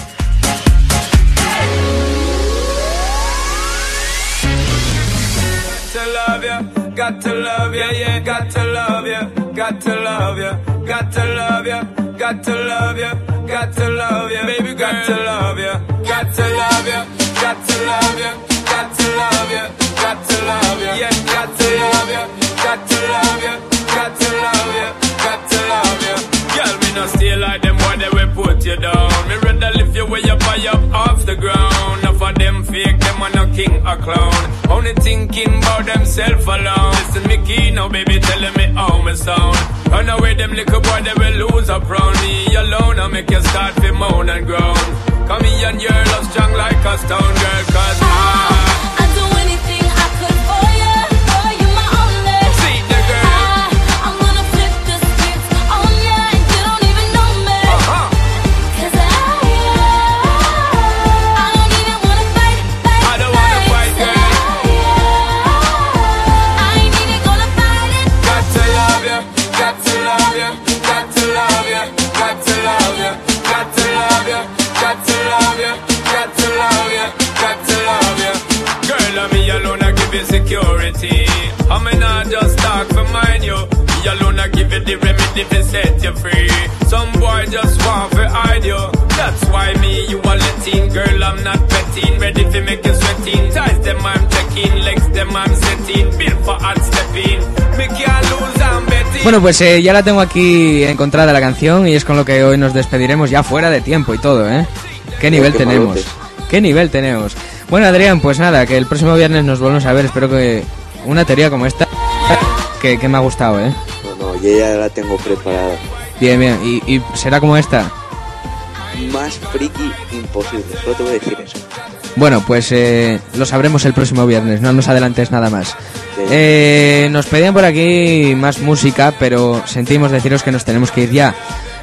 Got to love ya, got to love ya, baby, got to love ya, got to love ya, got to love ya, got to love ya, got to love ya, yeah, got to love ya, got to love ya, got to love ya, got to love ya. Girl, me no stay like them boy, they will put you down. Me rather lift you way up high up off the ground. King or clown. Only thinking about themself alone. Listen, me key now, baby, telling me how me sound. Run away, them little boy, they will lose up round me alone. I make you start to moan and groan. Come here and your love strong like a stone girl, cause I. alone, I give you the remedy to set you free. Some boy just want to hide you. That's why me, you are letting. Girl, I'm not petting. Ready to make you sweating. Ties them, I'm checking. Legs them, I'm setting. Built for hard stepping. Me can't lose, I'm betting. Bueno, pues eh, ya la tengo aquí encontrada la canción y es con lo que hoy nos despediremos ya fuera de tiempo y todo, ¿eh? ¿Qué nivel qué tenemos? malotes. ¿Qué nivel tenemos? Bueno, Adrián, pues nada, que el próximo viernes nos volvemos a ver. Espero que una teoría como esta, que, que me ha gustado, ¿eh? Yo ya la tengo preparada. Bien, bien. ¿Y, y será como esta? Más friki imposible, solo te voy a decir eso. Bueno, pues eh, lo sabremos el próximo viernes, no nos adelantes nada más. Eh, nos pedían por aquí más música, pero sentimos deciros que nos tenemos que ir ya.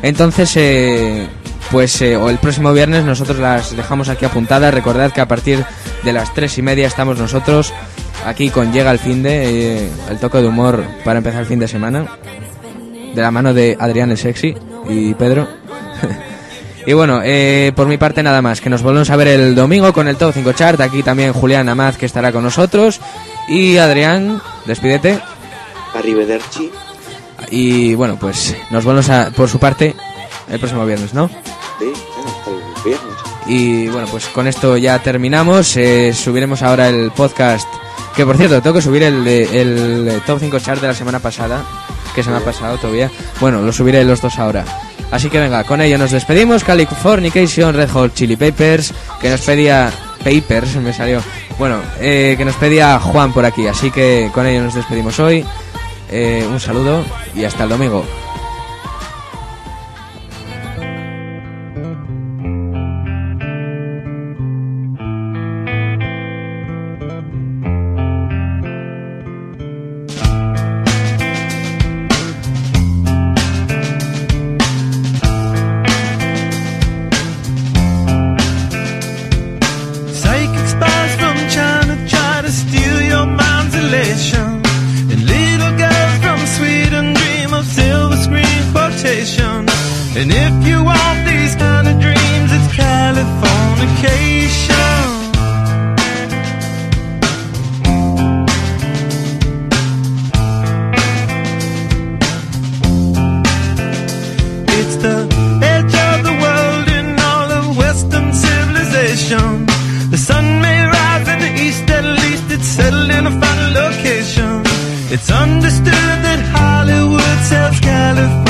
Entonces, eh, pues eh, o el próximo viernes nosotros las dejamos aquí apuntadas. Recordad que a partir de las tres y media estamos nosotros aquí con Llega el fin de el toque de humor para empezar el fin de semana. De la mano de Adrián el Sexy y Pedro. [LAUGHS] Y bueno, eh, por mi parte nada más, que nos volvemos a ver el domingo con el Top 5 Chart, aquí también Julián Amaz que estará con nosotros y Adrián, despídete Arrivederci. y bueno, pues nos volvemos a, por su parte el próximo viernes, ¿no? Sí, hasta el viernes. Y bueno, pues con esto ya terminamos, eh, subiremos ahora el podcast, que por cierto, tengo que subir el, el Top 5 Chart de la semana pasada, que se me ha pasado todavía, bueno, lo subiré los dos ahora. Así que venga, con ello nos despedimos. Californication, Red Hot Chili Papers, que nos pedía. Papers, me salió. Bueno, eh, que nos pedía Juan por aquí. Así que con ello nos despedimos hoy. Eh, un saludo y hasta el domingo. It's understood that Hollywood sells Californication.